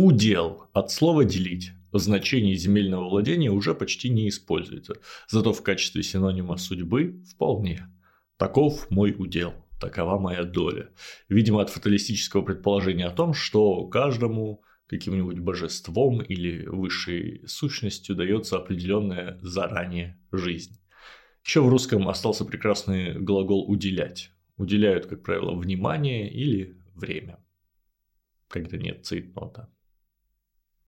Удел от слова делить значение земельного владения уже почти не используется, зато в качестве синонима судьбы вполне. Таков мой удел, такова моя доля. Видимо, от фаталистического предположения о том, что каждому каким-нибудь божеством или высшей сущностью дается определенная заранее жизнь. Еще в русском остался прекрасный глагол «уделять». Уделяют, как правило, внимание или время, когда нет цейтнота.